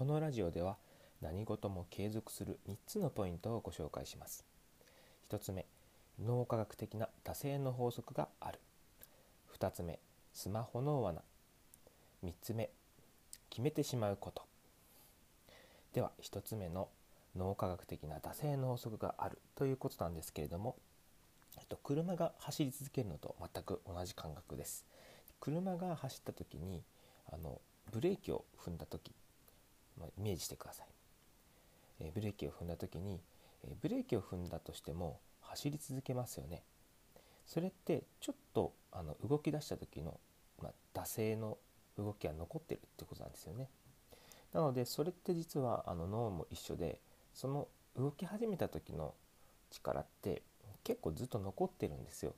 このラジオでは何事も継続する3つのポイントをご紹介します。1つ目脳科学的な惰性の法則がある。2つ目スマホの罠。3つ目決めてしまうこと。では1つ目の脳科学的な惰性の法則があるということなんですけれども、えっと、車が走り続けるのと全く同じ感覚です。車が走った時にあのブレーキを踏んだ時、まあ、イメージしてください、えー、ブレーキを踏んだ時に、えー、ブレーキを踏んだとしても走り続けますよね。それってちょっとあの動き出した時の、まあ、惰性の動きが残ってるってことなんですよね。なのでそれって実はあの脳も一緒でその動き始めた時の力って結構ずっと残ってるんですよ。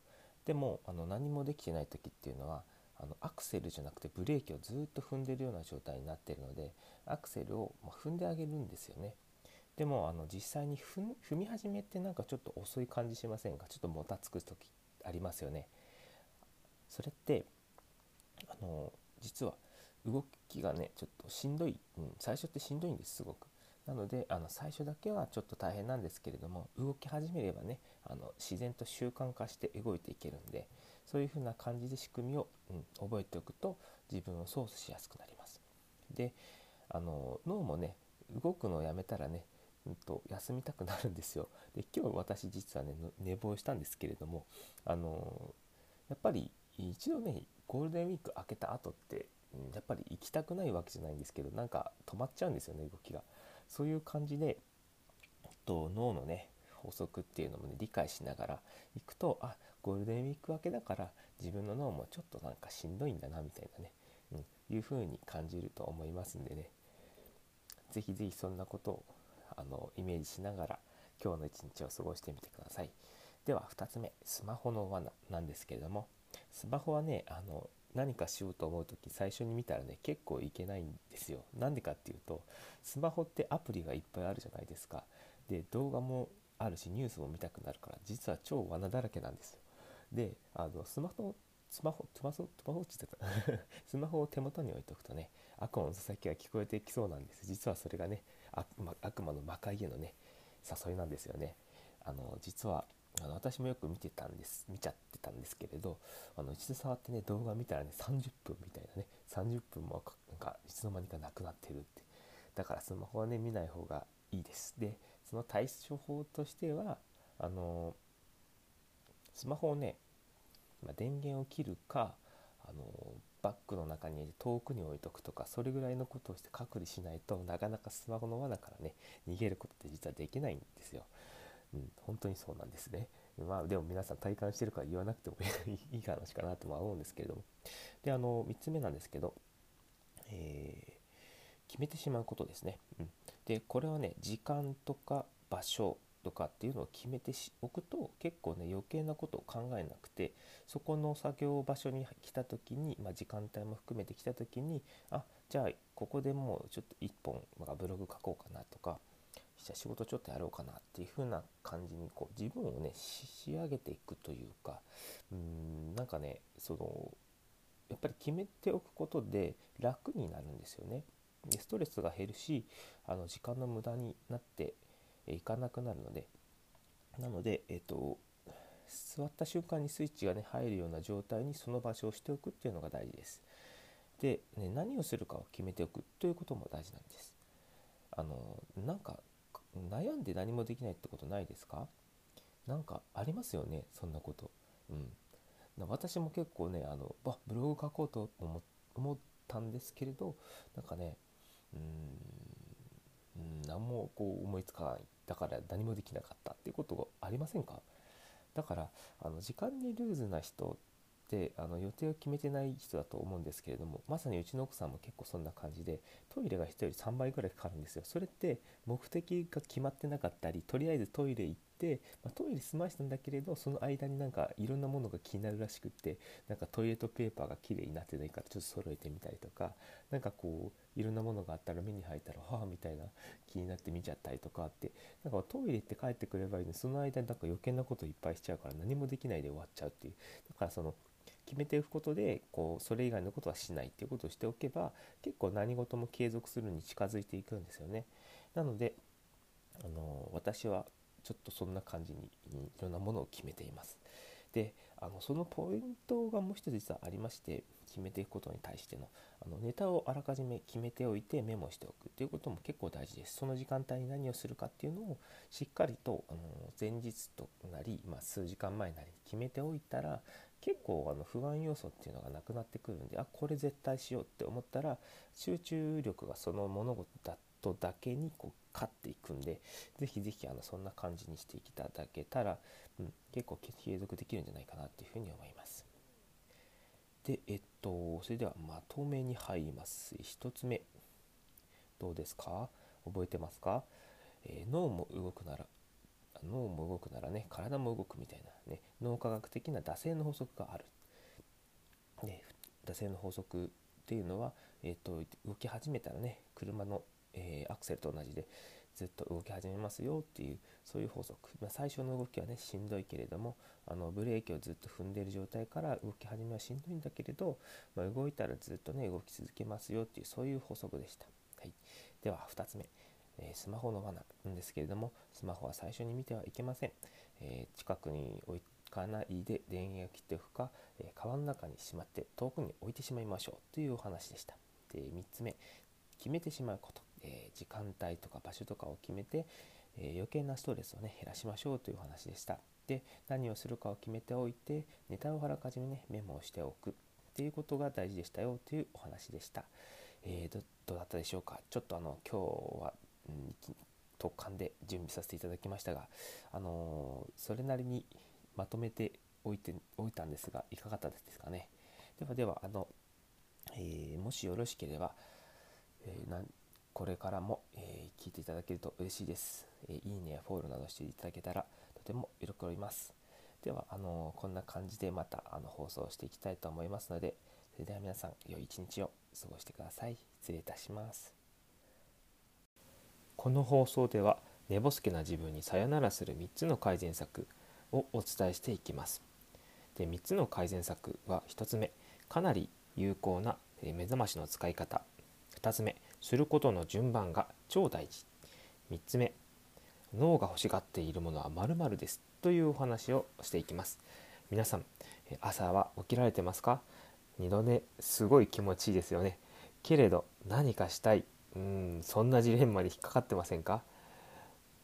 でもあの何もできてない時っていうのはあのアクセルじゃなくてブレーキをずっと踏んでるような状態になってるのでアクセルを、踏んであげるんですよね。でもあの実際に踏み始めってなんかちょっと遅い感じしませんか？ちょっともたつく時ありますよね。それってあの実は動きがねちょっとしんどい、うん、最初ってしんどいんですすごく。なのであの最初だけはちょっと大変なんですけれども動き始めればねあの自然と習慣化して動いていけるんでそういうふうな感じで仕組みを、うん、覚えておくと自分を操作しやすくなります。であの脳もね動くのをやめたらね、うんと、休みたくなるんですよ。で今日私実はね寝坊したんですけれどもあのやっぱり一度ねゴールデンウィーク明けた後ってやっぱり行きたくないわけじゃないんですけどなんか止まっちゃうんですよね動きが。そういう感じでと脳のね法則っていうのもね理解しながら行くとあゴールデンウィーク明けだから自分の脳もちょっとなんかしんどいんだなみたいなね、うん、いう風に感じると思いますんでね。是非是非そんなことをあのイメージしながら今日の一日を過ごしてみてください。では2つ目スマホの罠なんですけれどもスマホはねあの何かしようと思う時最初に見たらね結構いけないんですよ。なんでかっていうとスマホってアプリがいっぱいあるじゃないですか。で動画もあるしニュースも見たくなるから実は超罠だらけなんですよ。であのスマホスマホスマホスマホって言ってた。スマホを手元に置いとくとね悪魔の佐々木が聞こえてきそうなんです。実はそれがね悪魔悪魔の魔界へのね誘いなんですよね。あの実はあの私もよく見てたんです見ちゃってたんですけれどあの一度触ってね動画見たらね30分みたいなね30分もなんかいつの間にかなくなってるって。だからスマホはね見ない方がいいです。でその対処法としてはあのスマホをね、ま、電源を切るかあのバッグの中に遠くに置いとくとかそれぐらいのことをして隔離しないとなかなかスマホの罠からね逃げることって実はできないんですよ。うん、本当にそうなんですね。まあでも皆さん体感してるから言わなくても いい話かなとは思うんですけれども。で、あの、3つ目なんですけど、えー、決めてしまうことですね。うん、で、これはね、時間とか場所とかっていうのを決めておくと結構ね余計なことを考えなくてそこの作業場所に来た時に、まあ、時間帯も含めて来た時にあじゃあここでもうちょっと1本、まあ、ブログ書こうかなとかじゃあ仕事ちょっとやろうかなっていう風な感じにこう自分をね仕上げていくというかうんなんかねそのやっぱり決めておくことで楽になるんですよね。でストレスが減るしあの時間の無駄になっていかなくなるのでなので、えっ、と座った瞬間にスイッチがね入るような状態にその場所をしておくっていうのが大事です。で、ね、何をするかを決めておくということも大事なんです。あのなんか悩んで何もできないってことないですか？なんかありますよねそんなこと。うん、私も結構ねあのあブログ書こうと思ったんですけれどなんかねうん何もこう思いつかないだから何もできなかったっていうことがありませんか？だからあの時間にルーズな人ってあの予定を決めてない人だと思うんですけれどもまさにうちの奥さんも結構そんな感じでトイレが人より3倍ぐらいかかるんですよ。それって目的が決まってなかったりとりあえずトイレ行って、まあ、トイレ済ましたんだけれどその間になんかいろんなものが気になるらしくってなんかトイレットペーパーが綺麗になってないからちょっと揃えてみたりとか何かこういろんなものがあったら目に入ったらはあみたいな気になって見ちゃったりとかってなんかトイレって帰ってくればいいのにその間になんか余計なこといっぱいしちゃうから何もできないで終わっちゃうっていうだからその決めておくことでこうそれ以外のことはしないっていうことをしておけば結構何事も継続するに近づいていくんですよね。なのであの私はちょっとそんな感じにいろんなものを決めています。であのそのポイントがもう一つ実はありまして決めていくことに対してのあのネタをあらかじめ決めておいてメモしておくっていうことも結構大事ですその時間帯に何をするかっていうのをしっかりとあの前日となり、まあ、数時間前なり決めておいたら結構あの不安要素っていうのがなくなってくるんであこれ絶対しようって思ったら集中力がその物事だとだけにこう勝っていくんでぜひぜひそんな感じにしていただけたら、うん、結構継続できるんじゃないかなっていうふうに思います。でえっとそれではまとめに入ります。1つ目。どうですか？覚えてますか、えー、脳も動くなら脳も動くならね体も動くみたいなね脳科学的な惰性の法則がある、ね、惰性の法則っていうのは、えーと、動き始めたらね車の、えー、アクセルと同じでずっと動き始めますよっていうそういう法則、まあ、最初の動きはねしんどいけれどもあのブレーキをずっと踏んでいる状態から動き始めはしんどいんだけれど、まあ、動いたらずっとね動き続けますよっていうそういう法則でした、はい、では2つ目、えー、スマホの罠なんですけれどもスマホは最初に見てはいけません、えー、近くに置かないで電源を切っておくか、えー、の中にしまって遠くに置いてしまいましょうというお話でした。で3つ目。決めてしまうこと。えー、時間帯とか場所とかを決めて、えー、余計なストレスをね減らしましょうというお話でした。で何をするかを決めておいてネタをあらかじめねメモをしておくっていうことが大事でしたよというお話でした。えー、どうだったでしょうか？ちょっとあの今日は、うん、特感で準備させていただきましたが、あの、それなりにまとめておいておいたんですがいかがだったですかね？ではではあの、えー、もしよろしければ、えー、これからも、えー、聞いていただけると嬉しいです、えー、いいねやフォローなどしていただけたらとても喜びます。ではあのこんな感じでまたあの放送していきたいと思いますのでそれでは皆さん良い一日を過ごしてください。失礼いたします。この放送では寝ぼすけな自分にさよならする3つの改善策をお伝えしていきます。で3つの改善策は1つ目かなり有効な目覚ましの使い方。2つ目することの順番が超大事。3つ目脳が欲しがっているものは〇〇ですというお話をしていきます。皆さん朝は起きられてますか？二度寝すごい気持ちいいですよね。けれど何かしたいうんそんなジレンマに引っかかってませんか？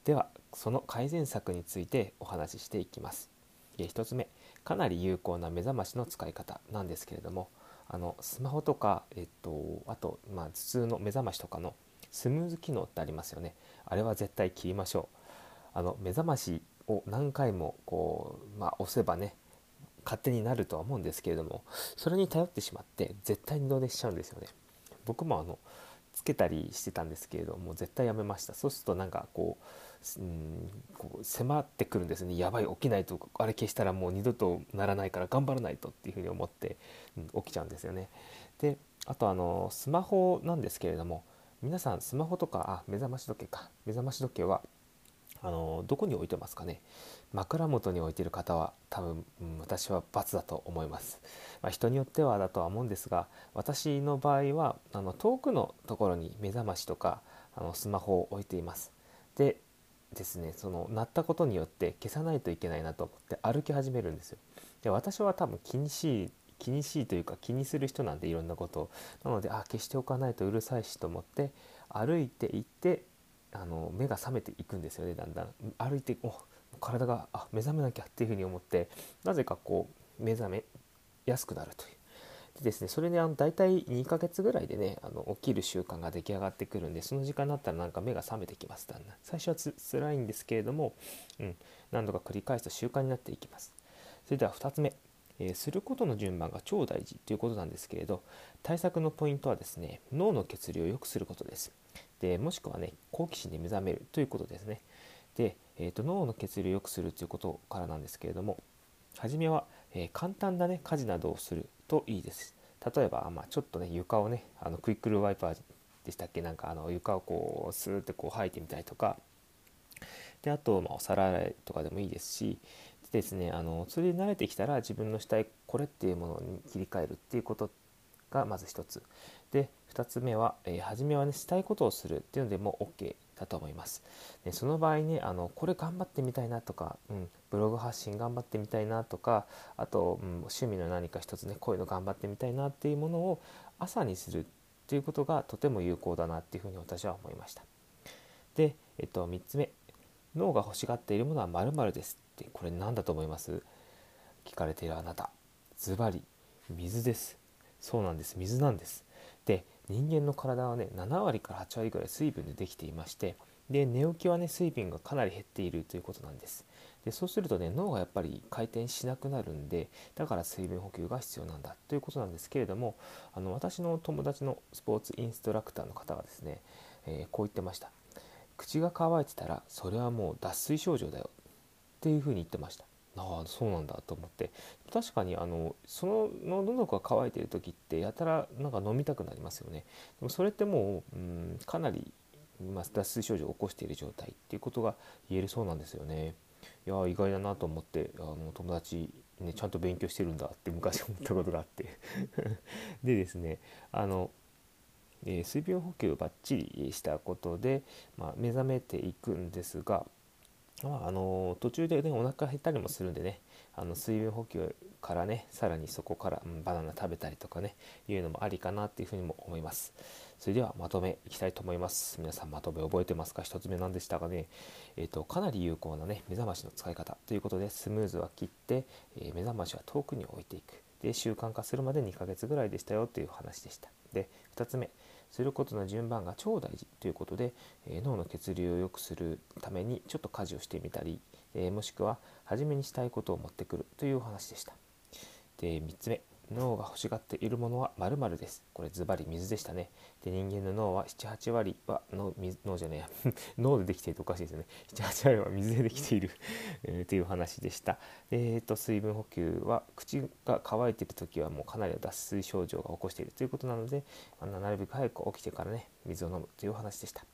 ではその改善策についてお話ししていきます。1つ目かなり有効な目覚ましの使い方なんですけれどもあのスマホとか、えっと、あと、まあ、頭痛の目覚ましとかのスムーズ機能ってありますよね。あれは絶対切りましょう。あの目覚ましを何回もこう、まあ、押せばね勝手になるとは思うんですけれどもそれに頼ってしまって絶対二度寝しちゃうんですよね。僕もあのつけたりしてたんですけれども絶対やめました。そうするとなんかこううんこう迫ってくるんですね。やばい起きないとあれ消したらもう二度とならないから頑張らないとっていうふうに思って、うん、起きちゃうんですよね。であとあのスマホなんですけれども皆さんスマホとかあ目覚まし時計か。目覚まし時計はあのどこに置いてますかね。枕元に置いてる方は多分、うん、私は×だと思います、まあ、人によってはだとは思うんですが私の場合はあの遠くのところに目覚ましとかあのスマホを置いています。でですねその鳴ったことによって消さないといけないなと思って歩き始めるんですよ。で私は多分気にしい気にしいというか気にする人なんでいろんなことを。なのであ消しておかないとうるさいしと思って歩いていってあの目が覚めていくんですよねだんだん。歩いてお体があ目覚めなきゃっていうふうに思ってなぜかこう目覚めやすくなるという。でですねそれであの大体2ヶ月ぐらいでねあの起きる習慣が出来上がってくるんでその時間になったらなんか目が覚めてきます。だんだん。最初はつ辛いんですけれども、うん、何度か繰り返すと習慣になっていきます。それでは2つ目、えー、することの順番が超大事ということなんですけれど対策のポイントはですね脳の血流を良くすることです。でもしくはね好奇心で目覚めるということですね。で、えーと、脳の血流を良くするということからなんですけれども初めは、えー、簡単なね家事などをする。といいです。例えば、まあ、ちょっとね床をねあのクイックルワイパーでしたっけ？なんかあの床をこうスーッてこう吐いてみたりとか。であと、まあ、お皿洗いとかでもいいですし。でですねあのそれで慣れてきたら自分の死体これっていうものに切り替えるっていうことってがまず一つ。で2つ目は、えー、初めはねしたいことをするっていうのでも OK だと思います。でその場合ねあのこれ頑張ってみたいなとか、うん、ブログ発信頑張ってみたいなとかあと、うん、趣味の何か一つねこういうの頑張ってみたいなっていうものを朝にするっていうことがとても有効だなっていうふうに私は思いました。で、えっと、3つ目。脳が欲しがっているものは〇〇ですってこれ何だと思います？聞かれているあなた。ズバリ水です。そうなんです。水なんです。で人間の体はね7割から8割ぐらい水分でできていましてで寝起きはね水分がかなり減っているということなんです。でそうするとね脳がやっぱり回転しなくなるんでだから水分補給が必要なんだということなんですけれどもあの私の友達のスポーツインストラクターの方がですね、えー、こう言ってました。口が乾いてたらそれはもう脱水症状だよっていうふうに言ってました。ああそうなんだと思って。確かにあのその喉が渇いてる時ってやたらなんか飲みたくなりますよね。でもそれってもう、うん、かなり、まあ、脱水症状を起こしている状態っていうことが言えるそうなんですよね。いや意外だなと思ってあの友達ねちゃんと勉強してるんだって昔 思ったことがあって。でですねあのえー、水分補給をバッチリしたことで、まあ、目覚めていくんですが、まあ、あの途中でねお腹減ったりもするんでねあの水分補給からねさらにそこから、うん、バナナ食べたりとかねいうのもありかなっていうふうにも思います。それではまとめいきたいと思います。皆さんまとめ覚えてますか？1つ目なんでしたがね、えーと、かなり有効なね目覚ましの使い方ということでスムーズは切って、えー、目覚ましは遠くに置いていく。で習慣化するまで2ヶ月ぐらいでしたよという話でした。で2つ目することの順番が超大事ということで、え、脳の血流を良くするためにちょっと家事をしてみたり、え、もしくは初めにしたいことを持ってくるというお話でした。で3つ目脳が欲しがっているものは〇〇です。これズバリ水でしたね。で人間の脳は7、8割は脳脳じゃねえや 脳でできているとおかしいですよね。7、8割は水でできている、という話でした。えーと、水分補給は口が乾いている時はもうかなり脱水症状が起こしているということなので、まあ、なるべく早く起きてからね水を飲むという話でした。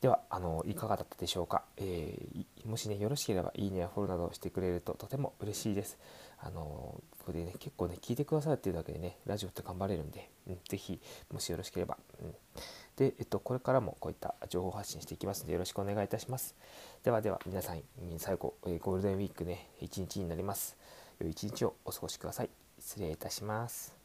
ではあのいかがだったでしょうか、えー、もしねよろしければいいねやフォローなどしてくれるととても嬉しいです。あのここでね結構ね聞いてくださるっていうだけでねラジオって頑張れるんで、うん、ぜひもしよろしければ、うん、で、えっと、これからもこういった情報発信していきますのでよろしくお願いいたします。ではでは皆さん最後、えゴールデンウィークね一日になります。良い一日をお過ごしください。失礼いたします。